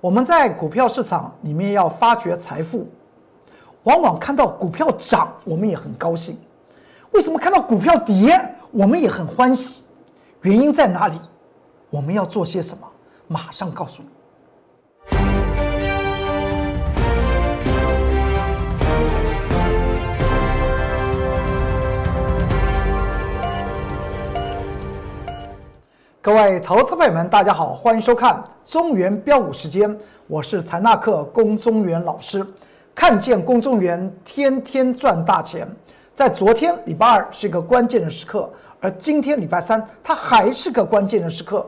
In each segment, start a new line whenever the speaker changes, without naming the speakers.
我们在股票市场里面要发掘财富，往往看到股票涨，我们也很高兴；为什么看到股票跌，我们也很欢喜？原因在哪里？我们要做些什么？马上告诉你。各位投资朋友们，大家好，欢迎收看中原标股时间，我是财纳克龚中原老师。看见龚中原天天赚大钱，在昨天礼拜二是一个关键的时刻，而今天礼拜三它还是个关键的时刻。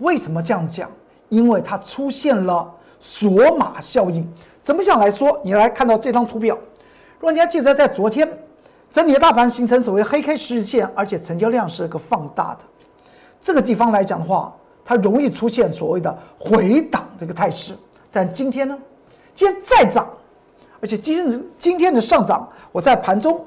为什么这样讲？因为它出现了索马效应。怎么讲来说？你来看到这张图表，如果你还记得在昨天整体的大盘形成所谓黑 K 十日线，而且成交量是个放大的。这个地方来讲的话，它容易出现所谓的回档这个态势。但今天呢，今天再涨，而且今天今天的上涨，我在盘中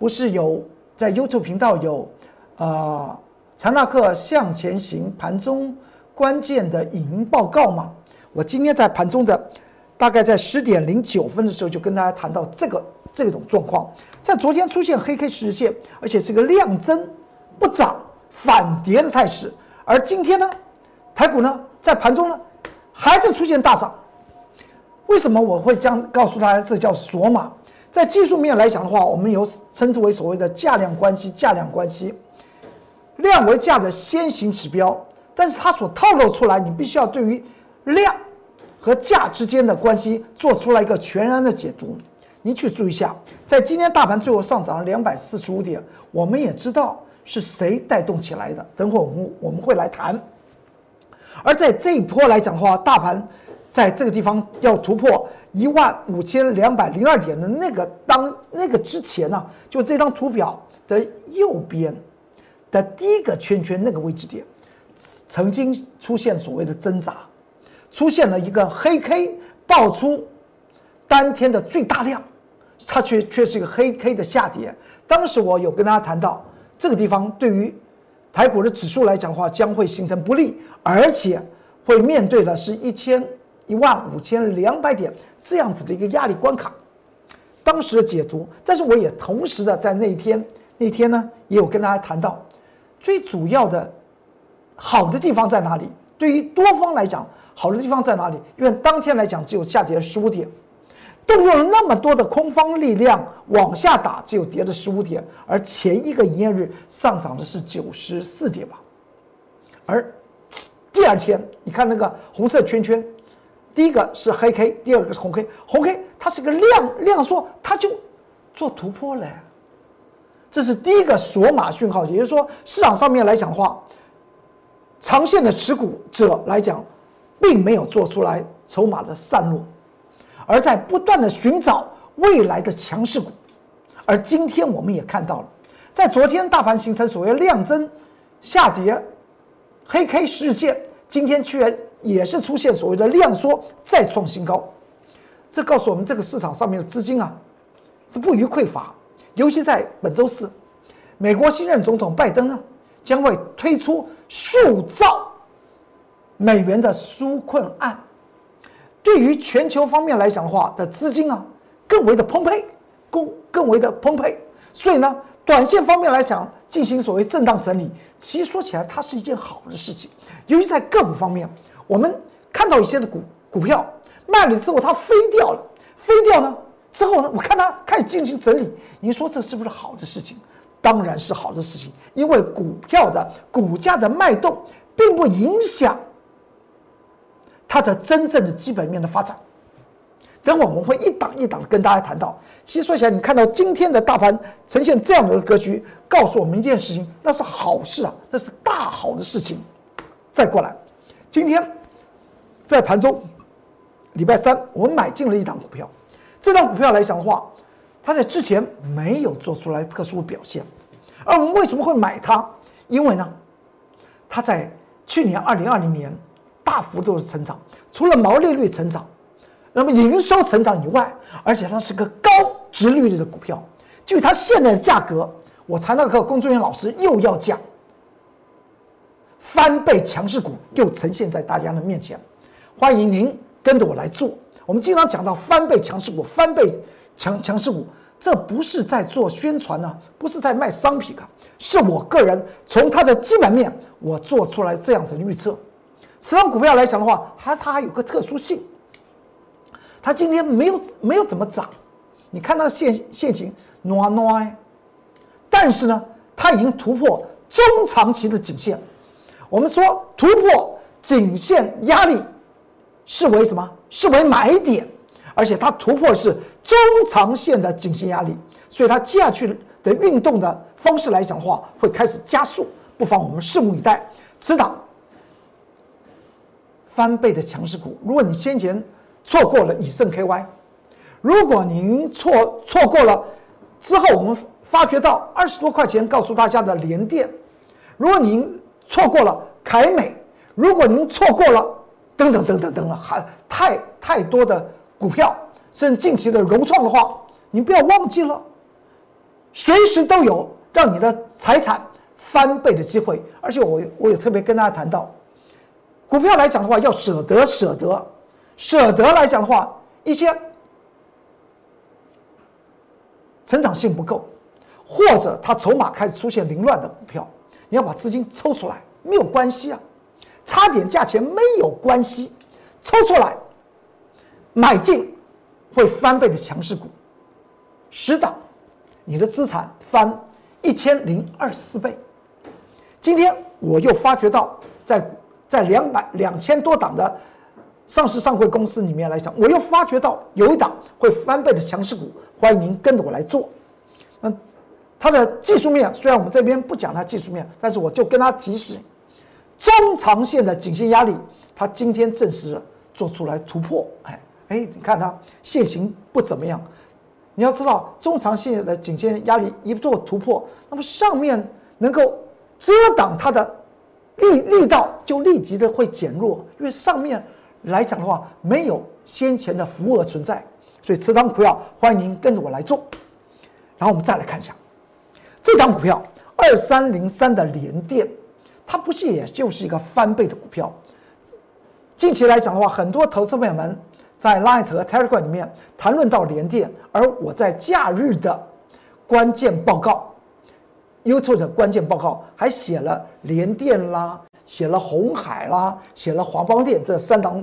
不是有在 YouTube 频道有啊查纳克向前行盘中关键的影音报告吗？我今天在盘中的大概在十点零九分的时候就跟大家谈到这个这种状况，在昨天出现黑 K 十日线，而且是个量增不涨。反跌的态势，而今天呢，台股呢在盘中呢还是出现大涨。为什么我会将告诉大家这叫锁码？在技术面来讲的话，我们有称之为所谓的价量关系，价量关系，量为价的先行指标，但是它所透露出来，你必须要对于量和价之间的关系做出来一个全然的解读。你去注意一下，在今天大盘最后上涨了两百四十五点，我们也知道。是谁带动起来的？等会儿我们我们会来谈。而在这一波来讲的话，大盘在这个地方要突破一万五千两百零二点的那个当那个之前呢，就这张图表的右边的第一个圈圈那个位置点，曾经出现所谓的挣扎，出现了一个黑 K 爆出当天的最大量，它却却是一个黑 K 的下跌。当时我有跟大家谈到。这个地方对于台股的指数来讲的话，将会形成不利，而且会面对的是一千一万五千两百点这样子的一个压力关卡。当时的解读，但是我也同时的在那一天那天呢，也有跟大家谈到，最主要的好的地方在哪里？对于多方来讲，好的地方在哪里？因为当天来讲只有下跌十五点。动用了那么多的空方力量往下打，只有跌了十五点，而前一个营业日上涨的是九十四点吧。而第二天，你看那个红色圈圈，第一个是黑 K，第二个是红 K。红 K 它是个量量缩，它就做突破了。这是第一个锁码讯号，也就是说，市场上面来讲的话，长线的持股者来讲，并没有做出来筹码的散落。而在不断的寻找未来的强势股，而今天我们也看到了，在昨天大盘形成所谓量增下跌，黑 K 十日线，今天居然也是出现所谓的量缩再创新高，这告诉我们这个市场上面的资金啊是不予匮乏，尤其在本周四，美国新任总统拜登呢将会推出数兆美元的纾困案。对于全球方面来讲的话，的资金啊更为的充沛，更更为的充沛，所以呢，短线方面来讲进行所谓震荡整理，其实说起来它是一件好的事情。尤其在个股方面，我们看到一些的股股票卖了之后它飞掉了，飞掉呢之后呢，我看它开始进行整理，您说这是不是好的事情？当然是好的事情，因为股票的股价的脉动并不影响。它的真正的基本面的发展，等会我们会一档一档跟大家谈到。其实说起来，你看到今天的大盘呈现这样的格局，告诉我们一件事情，那是好事啊，那是大好的事情。再过来，今天在盘中，礼拜三我们买进了一档股票，这档股票来讲的话，它在之前没有做出来特殊表现，而我们为什么会买它？因为呢，它在去年二零二零年。大幅度的成长，除了毛利率成长，那么营收成长以外，而且它是个高值利率的股票。据它现在的价格，我财纳克工作人员老师又要讲翻倍强势股，又呈现在大家的面前。欢迎您跟着我来做。我们经常讲到翻倍强势股，翻倍强强势股，这不是在做宣传呢，不是在卖商品啊，是我个人从它的基本面我做出来这样子的预测。此张股票来讲的话，它它还有个特殊性，它今天没有没有怎么涨，你看它的线线型暖暖，但是呢，它已经突破中长期的颈线。我们说突破颈线压力，视为什么？视为买点，而且它突破是中长线的颈线压力，所以它接下去的运动的方式来讲的话，会开始加速，不妨我们拭目以待。此档翻倍的强势股，如果你先前错过了以盛 KY，如果您错错过了之后我们发觉到二十多块钱告诉大家的联电，如果您错过了凯美，如果您错过了等等等等等了，还太太多的股票，甚至近期的融创的话，您不要忘记了，随时都有让你的财产翻倍的机会。而且我我也特别跟大家谈到，股票来讲的话，要舍得舍得，舍得来讲的话，一些成长性不够，或者它筹码开始出现凌乱的股票。你要把资金抽出来，没有关系啊，差点价钱没有关系，抽出来买进会翻倍的强势股，十档，你的资产翻一千零二十四倍。今天我又发觉到，在在两百两千多档的上市上柜公司里面来讲，我又发觉到有一档会翻倍的强势股，欢迎您跟着我来做。嗯。它的技术面虽然我们这边不讲它技术面，但是我就跟他提示，中长线的颈线压力，它今天证实做出来突破。哎哎，你看它线形不怎么样，你要知道中长线的颈线压力一做突破，那么上面能够遮挡它的力力道就立即的会减弱，因为上面来讲的话没有先前的浮额存在，所以持仓股票欢迎您跟着我来做，然后我们再来看一下。这档股票二三零三的联电，它不是也就是一个翻倍的股票。近期来讲的话，很多投资朋友们在 Light 和 Telegram 里面谈论到联电，而我在假日的关键报告，YouTube 的关键报告还写了联电啦，写了红海啦，写了华邦电这三档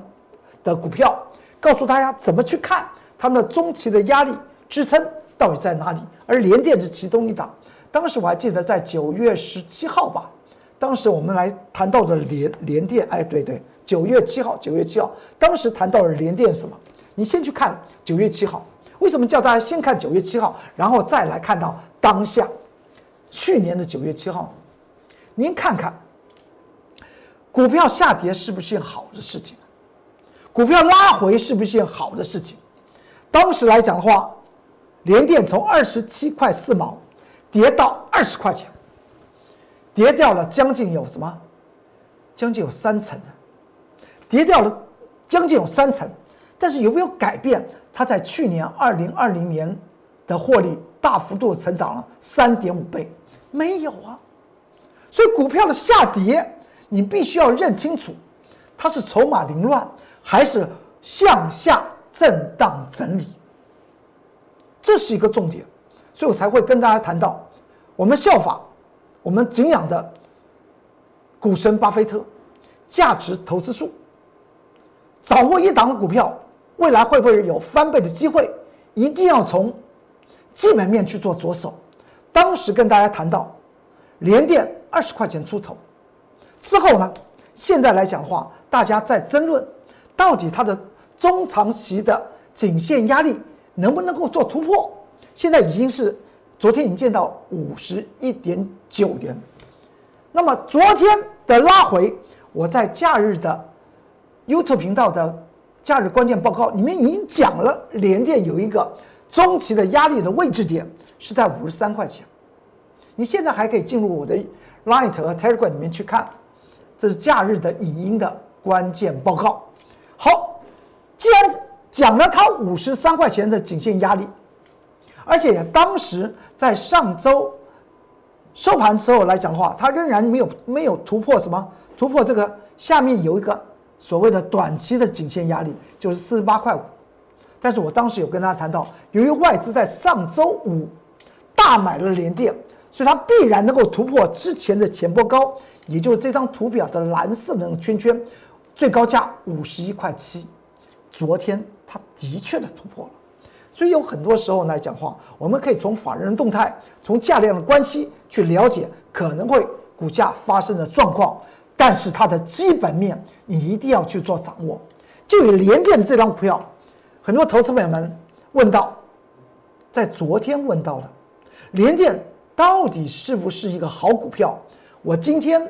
的股票，告诉大家怎么去看他们的中期的压力支撑到底在哪里，而联电是其中一档。当时我还记得在九月十七号吧，当时我们来谈到的联联电，哎，对对，九月七号，九月七号，当时谈到了联电什么？你先去看九月七号，为什么叫大家先看九月七号，然后再来看到当下，去年的九月七号，您看看，股票下跌是不是件好的事情？股票拉回是不是件好的事情？当时来讲的话，联电从二十七块四毛。跌到二十块钱，跌掉了将近有什么？将近有三层的，跌掉了将近有三层，但是有没有改变？它在去年二零二零年的获利大幅度成长了三点五倍，没有啊。所以股票的下跌，你必须要认清楚，它是筹码凌乱还是向下震荡整理，这是一个重点。所以我才会跟大家谈到，我们效法我们敬仰的股神巴菲特，价值投资术，掌握一档的股票，未来会不会有翻倍的机会？一定要从基本面去做着手。当时跟大家谈到，连电二十块钱出头，之后呢，现在来讲的话，大家在争论到底它的中长期的颈线压力能不能够做突破。现在已经是昨天已经见到五十一点九元，那么昨天的拉回，我在假日的 YouTube 频道的假日关键报告里面已经讲了，联电有一个中期的压力的位置点。是在五十三块钱。你现在还可以进入我的 Light 和 Telegram 里面去看，这是假日的影音的关键报告。好，既然讲了它五十三块钱的颈线压力。而且当时在上周收盘时候来讲的话，它仍然没有没有突破什么突破这个下面有一个所谓的短期的颈线压力，就是四十八块五。但是我当时有跟大家谈到，由于外资在上周五大买了联电，所以它必然能够突破之前的前波高，也就是这张图表的蓝色的那个圈圈，最高价五十一块七。昨天它的确的突破了，所以有很多时候来讲话，我们可以从法人动态、从价量的关系去了解可能会股价发生的状况，但是它的基本面你一定要去做掌握。就以联电这张股票。很多投资朋友们问到，在昨天问到了，联电到底是不是一个好股票？我今天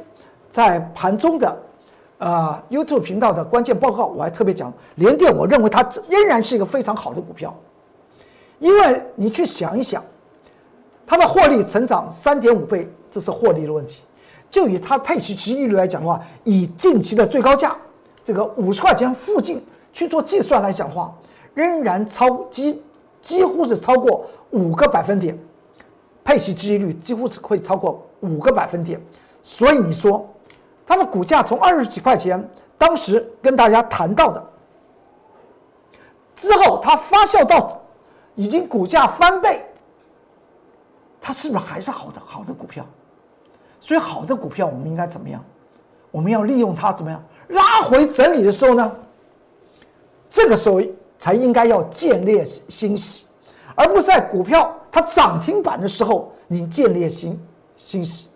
在盘中的呃 YouTube 频道的关键报告，我还特别讲联电，我认为它仍然是一个非常好的股票，因为你去想一想，它的获利成长三点五倍，这是获利的问题。就以它配息值益率来讲的话，以近期的最高价这个五十块钱附近去做计算来讲的话。仍然超几几乎是超过五个百分点，配息收益率几乎是会超过五个百分点，所以你说它的股价从二十几块钱，当时跟大家谈到的，之后它发酵到已经股价翻倍，它是不是还是好的好的股票？所以好的股票我们应该怎么样？我们要利用它怎么样拉回整理的时候呢？这个时候。才应该要建立欣喜，而不是在股票它涨停板的时候你建立欣欣喜。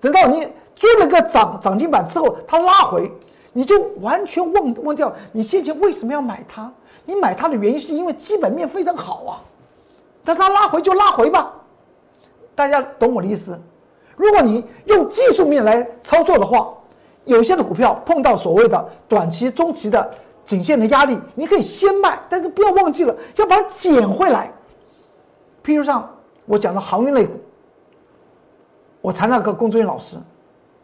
等到你追了个涨涨停板之后，它拉回，你就完全忘忘掉你先前为什么要买它。你买它的原因是因为基本面非常好啊。但它拉回就拉回吧，大家懂我的意思？如果你用技术面来操作的话，有些的股票碰到所谓的短期、中期的。颈线的压力，你可以先卖，但是不要忘记了要把它捡回来。譬如像我讲的航运类股，我才那个工作人员老师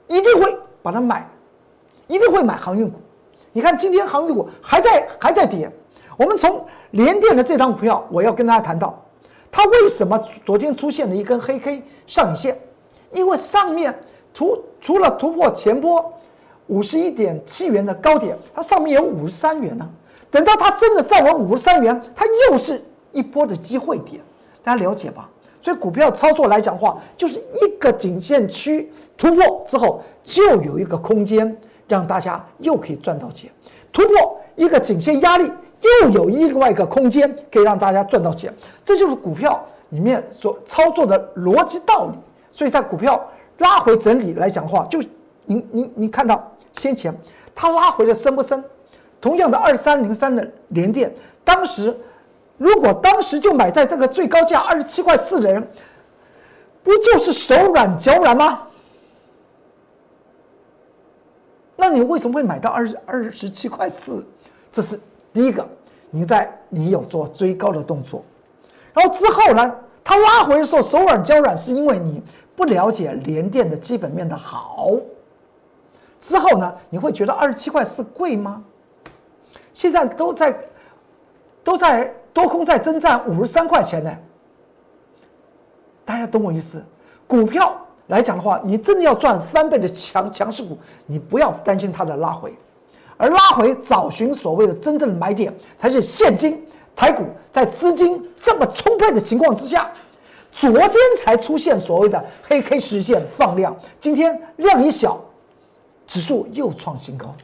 一定会把它买，一定会买航运股。你看今天航运股还在还在跌，我们从联电的这张股票，我要跟大家谈到，它为什么昨天出现了一根黑 K 上影线？因为上面突除了突破前波。五十一点七元的高点，它上面有五十三元呢。等到它真的站稳五十三元，它又是一波的机会点，大家了解吧？所以股票操作来讲的话，就是一个颈线区突破之后，就有一个空间让大家又可以赚到钱；突破一个颈线压力，又有另外一个空间可以让大家赚到钱。这就是股票里面所操作的逻辑道理。所以在股票拉回整理来讲的话，就您您您看到。先前它拉回的深不深？同样的二三零三的连电，当时如果当时就买在这个最高价二十七块四的人，不就是手软脚软吗？那你为什么会买到二二十七块四？这是第一个，你在你有做追高的动作，然后之后呢，它拉回的时候手软脚软，是因为你不了解联电的基本面的好。之后呢？你会觉得二十七块四贵吗？现在都在都在多空在征战五十三块钱呢。大家懂我意思？股票来讲的话，你真的要赚翻倍的强强势股，你不要担心它的拉回，而拉回找寻所谓的真正的买点，才是现金台股在资金这么充沛的情况之下，昨天才出现所谓的黑 K 实现放量，今天量一小。指数又创新高，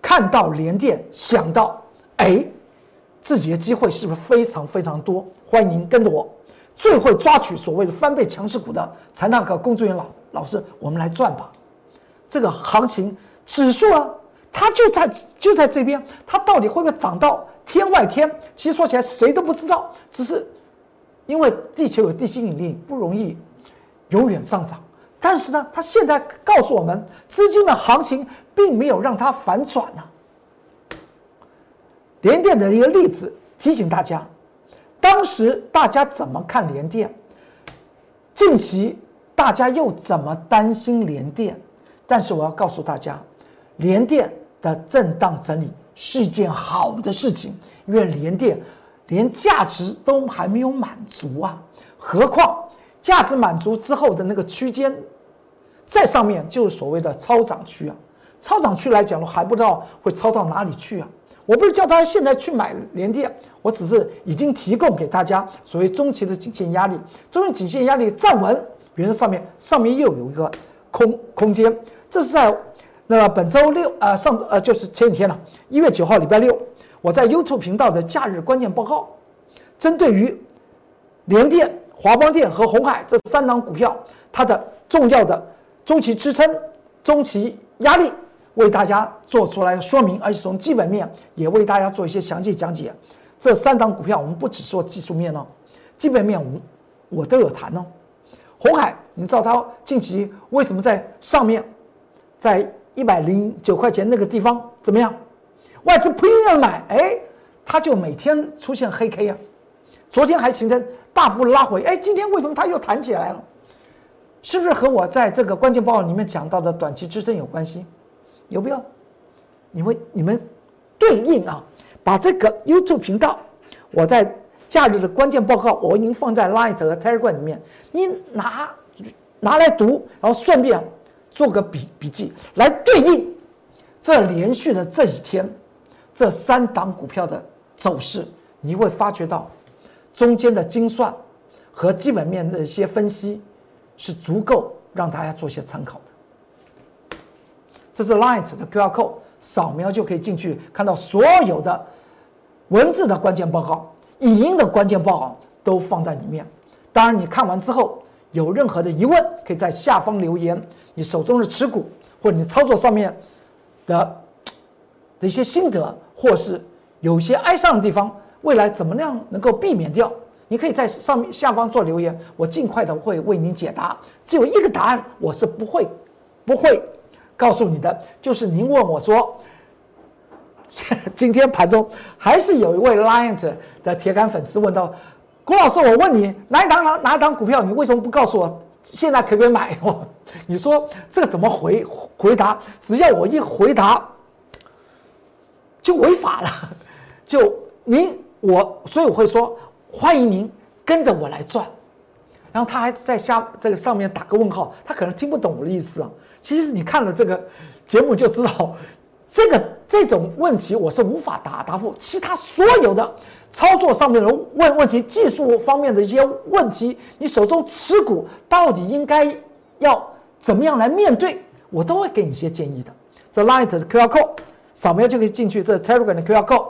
看到连电，想到哎，自己的机会是不是非常非常多？欢迎您跟着我，最会抓取所谓的翻倍强势股的财纳克工作人员老老师，我们来赚吧。这个行情指数啊，它就在就在这边，它到底会不会涨到天外天？其实说起来谁都不知道，只是因为地球有地心引力，不容易永远上涨。但是呢，他现在告诉我们，资金的行情并没有让它反转呢。联电的一个例子提醒大家，当时大家怎么看联电？近期大家又怎么担心联电？但是我要告诉大家，联电的震荡整理是件好的事情，因为联电连价值都还没有满足啊，何况价值满足之后的那个区间。在上面就是所谓的超涨区啊，超涨区来讲的话，还不知道会超到哪里去啊！我不是叫大家现在去买联电，我只是已经提供给大家所谓中期的颈线压力，中期颈线压力站稳，原则上面上面又有一个空空间。这是在那本周六啊上呃就是前几天了，一月九号礼拜六，我在 YouTube 频道的假日关键报告，针对于联电、华邦电和红海这三档股票，它的重要的中期支撑、中期压力。为大家做出来说明，而且从基本面也为大家做一些详细讲解。这三档股票，我们不只说技术面哦，基本面我我都有谈哦。红海，你知道它近期为什么在上面，在一百零九块钱那个地方怎么样？外资拼命买，哎，它就每天出现黑 K 啊。昨天还形成大幅拉回，哎，今天为什么它又弹起来了？是不是和我在这个关键报告里面讲到的短期支撑有关系？有没有？你们你们对应啊，把这个 YouTube 频道，我在假日的关键报告，我已经放在 Light 和 Telegram 里面，你拿拿来读，然后顺便做个笔笔记来对应这连续的这几天这三档股票的走势，你会发觉到中间的精算和基本面的一些分析是足够让大家做些参考。这是 Light 的 QR code，扫描就可以进去看到所有的文字的关键报告、语音的关键报告都放在里面。当然，你看完之后有任何的疑问，可以在下方留言。你手中的持股或者你操作上面的的一些心得，或是有些哀伤的地方，未来怎么样能够避免掉？你可以在上面下方做留言，我尽快的会为您解答。只有一个答案，我是不会不会。告诉你的就是您问我说，今天盘中还是有一位 Lion 的铁杆粉丝问到，郭老师，我问你哪一档哪哪一档股票，你为什么不告诉我现在可不可以买？你说这怎么回回答？只要我一回答，就违法了。就您我，所以我会说欢迎您跟着我来赚。然后他还在下这个上面打个问号，他可能听不懂我的意思啊。其实你看了这个节目就知道，这个这种问题我是无法答答复。其他所有的操作上面的问问题、技术方面的一些问题，你手中持股到底应该要怎么样来面对，我都会给你一些建议的。这 Light 的 QR code 扫描就可以进去，这 Telegram 的 QR code。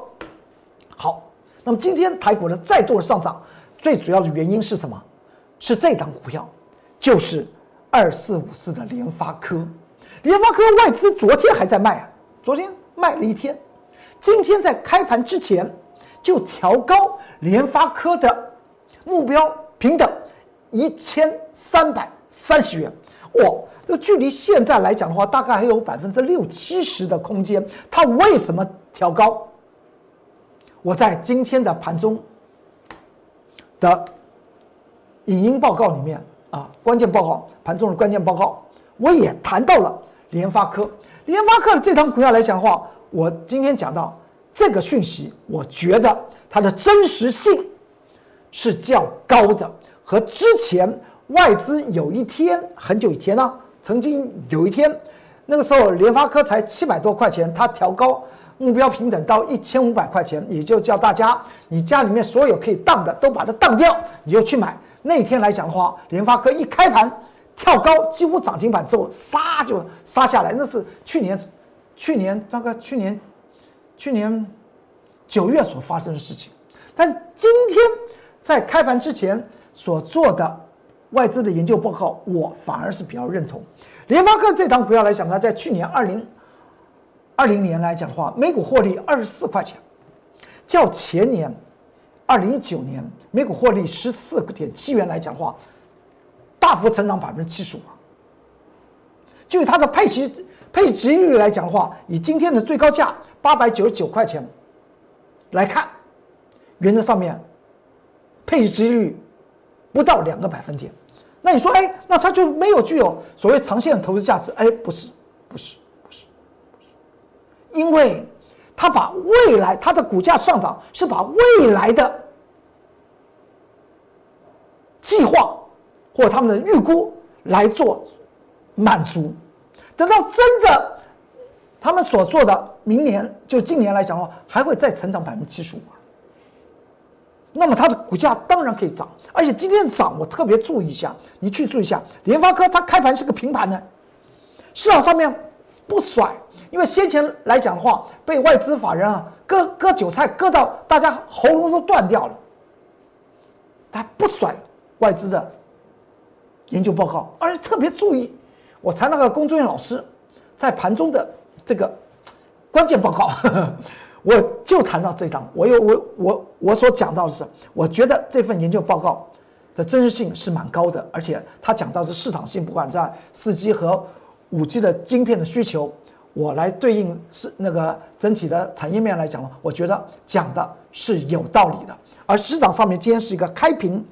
好，那么今天台股的再度上涨，最主要的原因是什么？是这档股票，就是。二四五四的联发科，联发科外资昨天还在卖啊，昨天卖了一天，今天在开盘之前就调高联发科的目标平等一千三百三十元，哇，这距离现在来讲的话，大概还有百分之六七十的空间。它为什么调高？我在今天的盘中的影音报告里面。啊，关键报告盘中的关键报告，我也谈到了联发科。联发科的这张股票来讲的话，我今天讲到这个讯息，我觉得它的真实性是较高的。和之前外资有一天很久以前呢，曾经有一天，那个时候联发科才七百多块钱，它调高目标平等到一千五百块钱，也就叫大家你家里面所有可以当的都把它当掉，你就去买。那天来讲的话，联发科一开盘跳高，几乎涨停板之后，杀就杀下来。那是去年，去年大概去年，去年九月所发生的事情。但今天在开盘之前所做的外资的研究报告，我反而是比较认同。联发科这档股票来讲，它在去年二零二零年来讲的话，每股获利二十四块钱，较前年。二零一九年每股获利十四点七元来讲话，大幅成长百分之七十五。就以它的配息配值率来讲的话，以今天的最高价八百九十九块钱来看，原则上面配值率不到两个百分点。那你说，哎，那它就没有具有所谓长线的投资价值？哎，不是，不是，不是，不是，因为。他把未来它的股价上涨是把未来的计划或他们的预估来做满足，等到真的他们所做的明年就今年来讲的话，还会再成长百分之七十五。那么它的股价当然可以涨，而且今天涨，我特别注意一下，你去注意一下，联发科它开盘是个平盘的，市场上面不甩，因为先前来讲的话，被外资法人啊割割韭菜，割到大家喉咙都断掉了，他不甩外资的研究报告，而且特别注意，我才那个工作人员老师在盘中的这个关键报告。我就谈到这张，我有我我我所讲到的是，我觉得这份研究报告的真实性是蛮高的，而且他讲到是市场性，不管在四 G 和五 G 的晶片的需求，我来对应是那个整体的产业面来讲，我觉得讲的是有道理的。而市场上面今天是一个开平，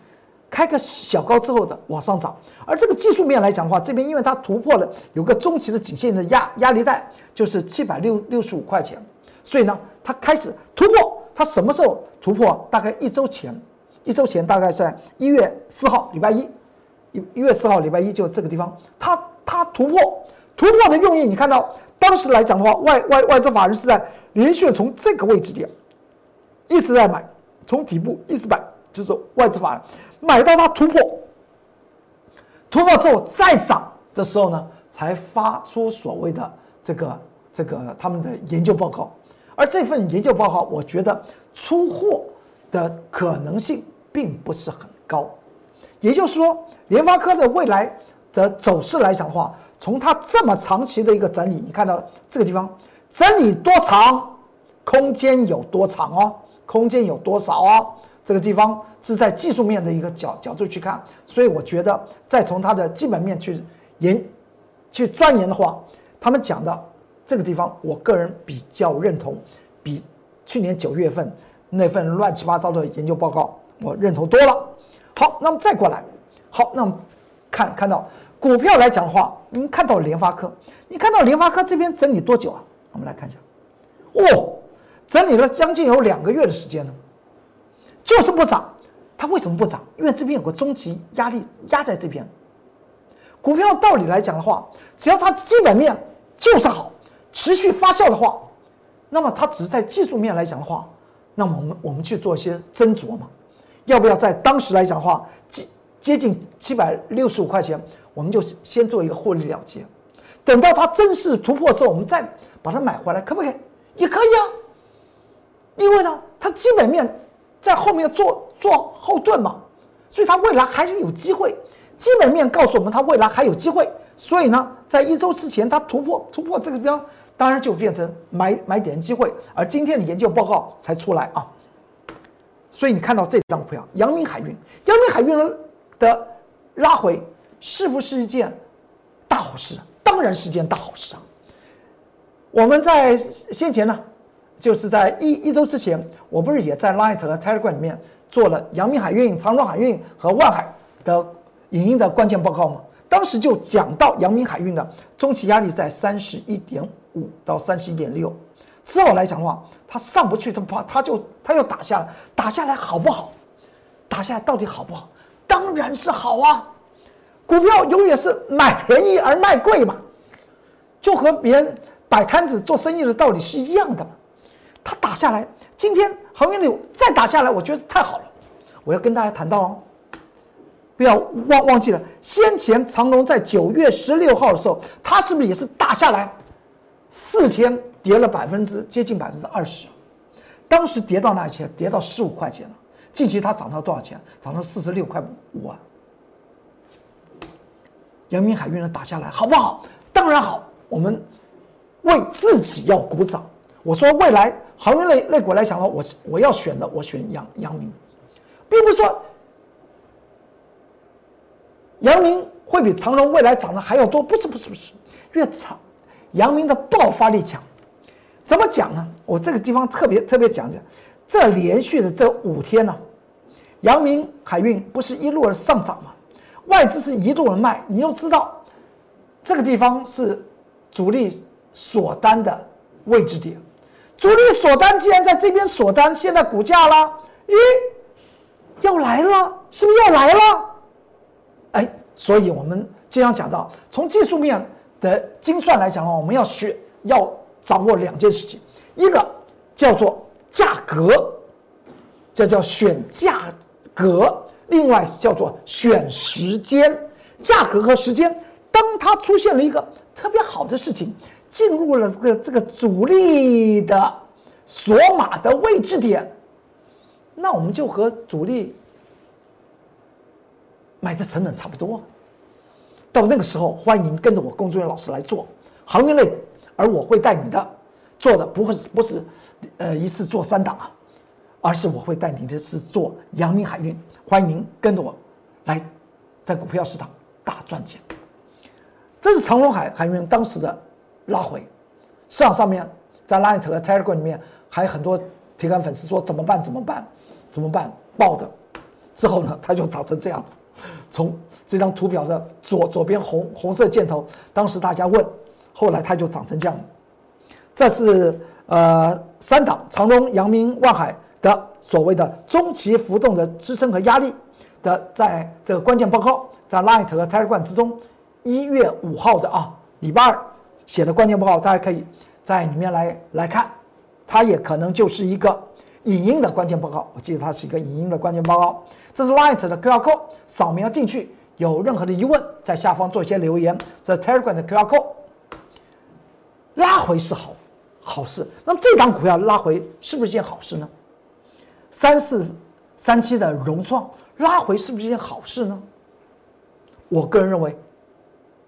开个小高之后的往上涨，而这个技术面来讲的话，这边因为它突破了有个中期的颈线的压压力带，就是七百六六十五块钱，所以呢。它开始突破，它什么时候突破？大概一周前，一周前大概在一月四号，礼拜，一一月四号礼拜一就这个地方，它它突破，突破的用意，你看到当时来讲的话，外外外资法人是在连续从这个位置点一直在买，从底部一直买，就是外资法人买到它突破，突破之后再涨的时候呢，才发出所谓的这个这个他们的研究报告。而这份研究报告，我觉得出货的可能性并不是很高。也就是说，联发科的未来的走势来讲的话，从它这么长期的一个整理，你看到这个地方整理多长，空间有多长哦，空间有多少哦？这个地方是在技术面的一个角角度去看，所以我觉得再从它的基本面去研去钻研的话，他们讲的。这个地方，我个人比较认同，比去年九月份那份乱七八糟的研究报告，我认同多了。好，那么再过来，好，那么看看到股票来讲的话，您看到联发科，你看到联发科这边整理多久啊？我们来看一下，哦，整理了将近有两个月的时间呢，就是不涨。它为什么不涨？因为这边有个中期压力压在这边。股票道理来讲的话，只要它基本面就是好。持续发酵的话，那么它只是在技术面来讲的话，那么我们我们去做一些斟酌嘛，要不要在当时来讲的话，接接近七百六十五块钱，我们就先做一个获利了结，等到它正式突破的时候，我们再把它买回来，可不可以？也可以啊，因为呢，它基本面在后面做做后盾嘛，所以它未来还是有机会。基本面告诉我们，它未来还有机会，所以呢，在一周之前它突破突破这个标。当然就变成买买点机会，而今天的研究报告才出来啊，所以你看到这张股票，阳明海运，阳明海运的拉回是不是一件大好事？当然是件大好事啊！我们在先前呢，就是在一一周之前，我不是也在 Light 和 Telegram 里面做了阳明海运、长荣海运和万海的影音的关键报告吗？当时就讲到阳明海运的中期压力在三十一点。五到三十一点六，之后来讲的话，它上不去，它怕，它就它又打下来，打下来好不好？打下来到底好不好？当然是好啊！股票永远是买便宜而卖贵嘛，就和别人摆摊子做生意的道理是一样的嘛。它打下来，今天航运流再打下来，我觉得太好了。我要跟大家谈到哦，不要忘忘记了，先前长隆在九月十六号的时候，它是不是也是打下来？四天跌了百分之接近百分之二十，当时跌到哪钱？跌到十五块钱了。近期它涨到多少钱？涨到四十六块五啊！阳明海运呢打下来好不好？当然好，我们为自己要鼓掌。我说未来航运类类股来讲的话，我我要选的，我选阳阳明，并不是说阳明会比长荣未来涨的还要多，不是不是不是，越长。阳明的爆发力强，怎么讲呢？我这个地方特别特别讲讲，这连续的这五天呢，阳明海运不是一路而上涨吗？外资是一路的卖，你又知道，这个地方是主力锁单的位置点，主力锁单既然在这边锁单，现在股价啦，咦，要来了，是不是要来了？哎，所以我们经常讲到，从技术面。的精算来讲的话，我们要学要掌握两件事情，一个叫做价格，这叫选价格；另外叫做选时间。价格和时间，当它出现了一个特别好的事情，进入了这个这个主力的锁码的位置点，那我们就和主力买的成本差不多。到那个时候，欢迎跟着我工作人员老师来做航运类，而我会带你的做的不会不是呃一次做三档啊，而是我会带你的是做阳明海运。欢迎跟着我来在股票市场。大赚钱，这是长荣海海运当时的拉回，市场上面在 Line 和 Telegram 里面还有很多铁杆粉丝说怎么办？怎么办？怎么办？爆的之后呢，它就长成这样子。从这张图表的左左边红红色箭头，当时大家问，后来它就长成这样。这是呃三档长荣、阳明、万海的所谓的中期浮动的支撑和压力的，在这个关键报告。在 Light 和 Telegram 之中，一月五号的啊，礼拜二写的关键报告，大家可以在里面来来看，它也可能就是一个影音的关键报告。我记得它是一个影音的关键报告。这是 Light 的 QR code，扫描进去，有任何的疑问，在下方做一些留言。这 Telegram 的 QR code，拉回是好好事。那么这档股票拉回是不是件好事呢？三四三七的融创拉回是不是一件好事呢？我个人认为，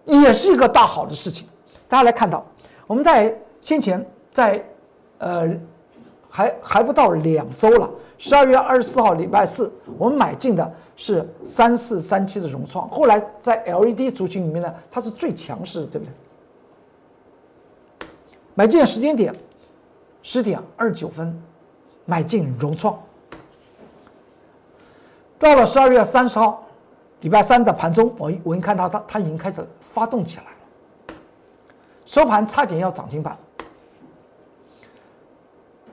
也是一个大好的事情。大家来看到，我们在先前在，呃，还还不到两周了，十二月二十四号礼拜四，我们买进的是三四三七的融创。后来在 LED 族群里面呢，它是最强势的，对不对？买进时间点十点二九分，买进融创。到了十二月三十号。礼拜三的盘中，我我一看到它，它已经开始发动起来了，收盘差点要涨停板。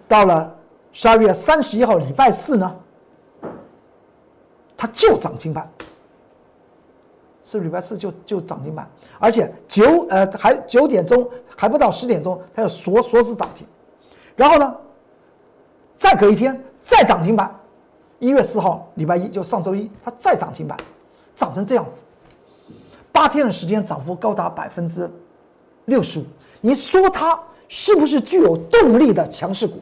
到了十二月三十一号礼拜四呢，它就涨停板，是礼拜四就就涨停板，而且九呃还九点钟还不到十点钟，它要锁锁死涨停，然后呢，再隔一天再涨停板，一月四号礼拜一就上周一，它再涨停板。涨成这样子，八天的时间涨幅高达百分之六十五。你说它是不是具有动力的强势股？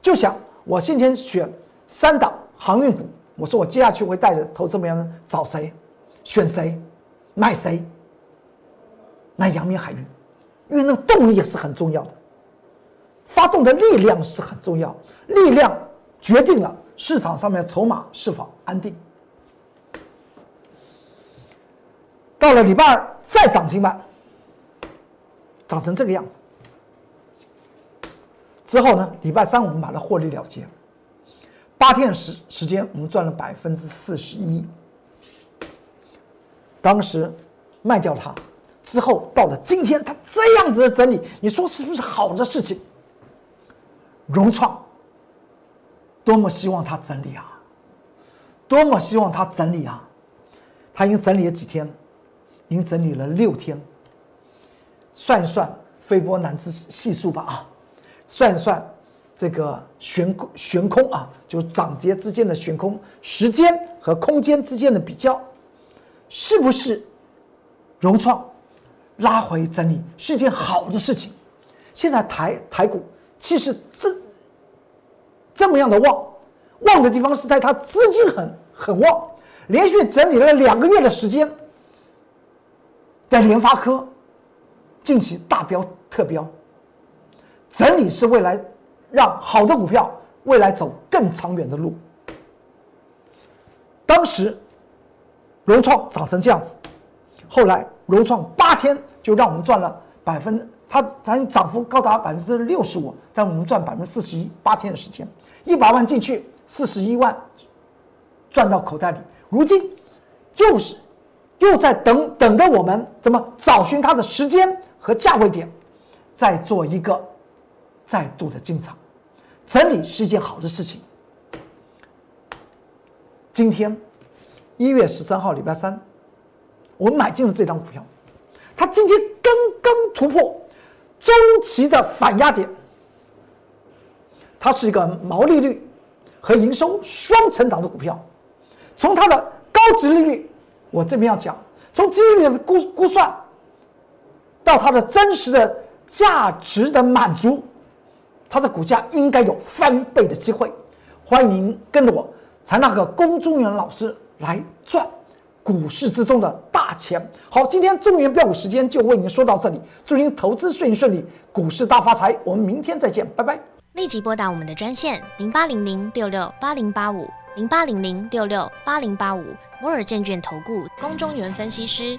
就想我先前选三档航运股，我说我接下去会带着投资朋友们找谁，选谁，买谁？买阳明海运，因为那个动力也是很重要的，发动的力量是很重要，力量决定了市场上面筹码是否安定。到了礼拜二再涨停板，涨成这个样子。之后呢，礼拜三我们把它获利了结，八天时时间我们赚了百分之四十一。当时卖掉它之后，到了今天它这样子的整理，你说是不是好的事情？融创，多么希望它整理啊！多么希望它整理啊！它已经整理了几天？已经整理了六天，算一算飞波难之系数吧啊，算一算这个悬空悬空啊，就是涨跌之间的悬空时间和空间之间的比较，是不是融创拉回整理是件好的事情？现在台台股其实这这么样的旺，旺的地方是在它资金很很旺，连续整理了两个月的时间。在联发科，近期大标特标，整理是未来让好的股票未来走更长远的路。当时融创涨成这样子，后来融创八天就让我们赚了百分，它它涨幅高达百分之六十五，但我们赚百分之四十一，八天的时间，一百万进去，四十一万赚到口袋里，如今又是。又在等等着我们怎么找寻它的时间和价位点，再做一个再度的进场，整理是一件好的事情。今天一月十三号礼拜三，我买进了这张股票，它今天刚刚突破中期的反压点。它是一个毛利率和营收双成长的股票。从它的高值利率，我这边要讲，从基金里的估估算到它的真实的价值的满足，它的股价应该有翻倍的机会。欢迎您跟着我，才那个龚中原老师来赚股市之中的大钱。好，今天中原标股时间就为您说到这里，祝您投资顺顺利，股市大发财。我们明天再见，拜拜。
立即拨打我们的专线零八零零六六八零八五零八零零六六八零八五摩尔证券投顾龚中原分析师。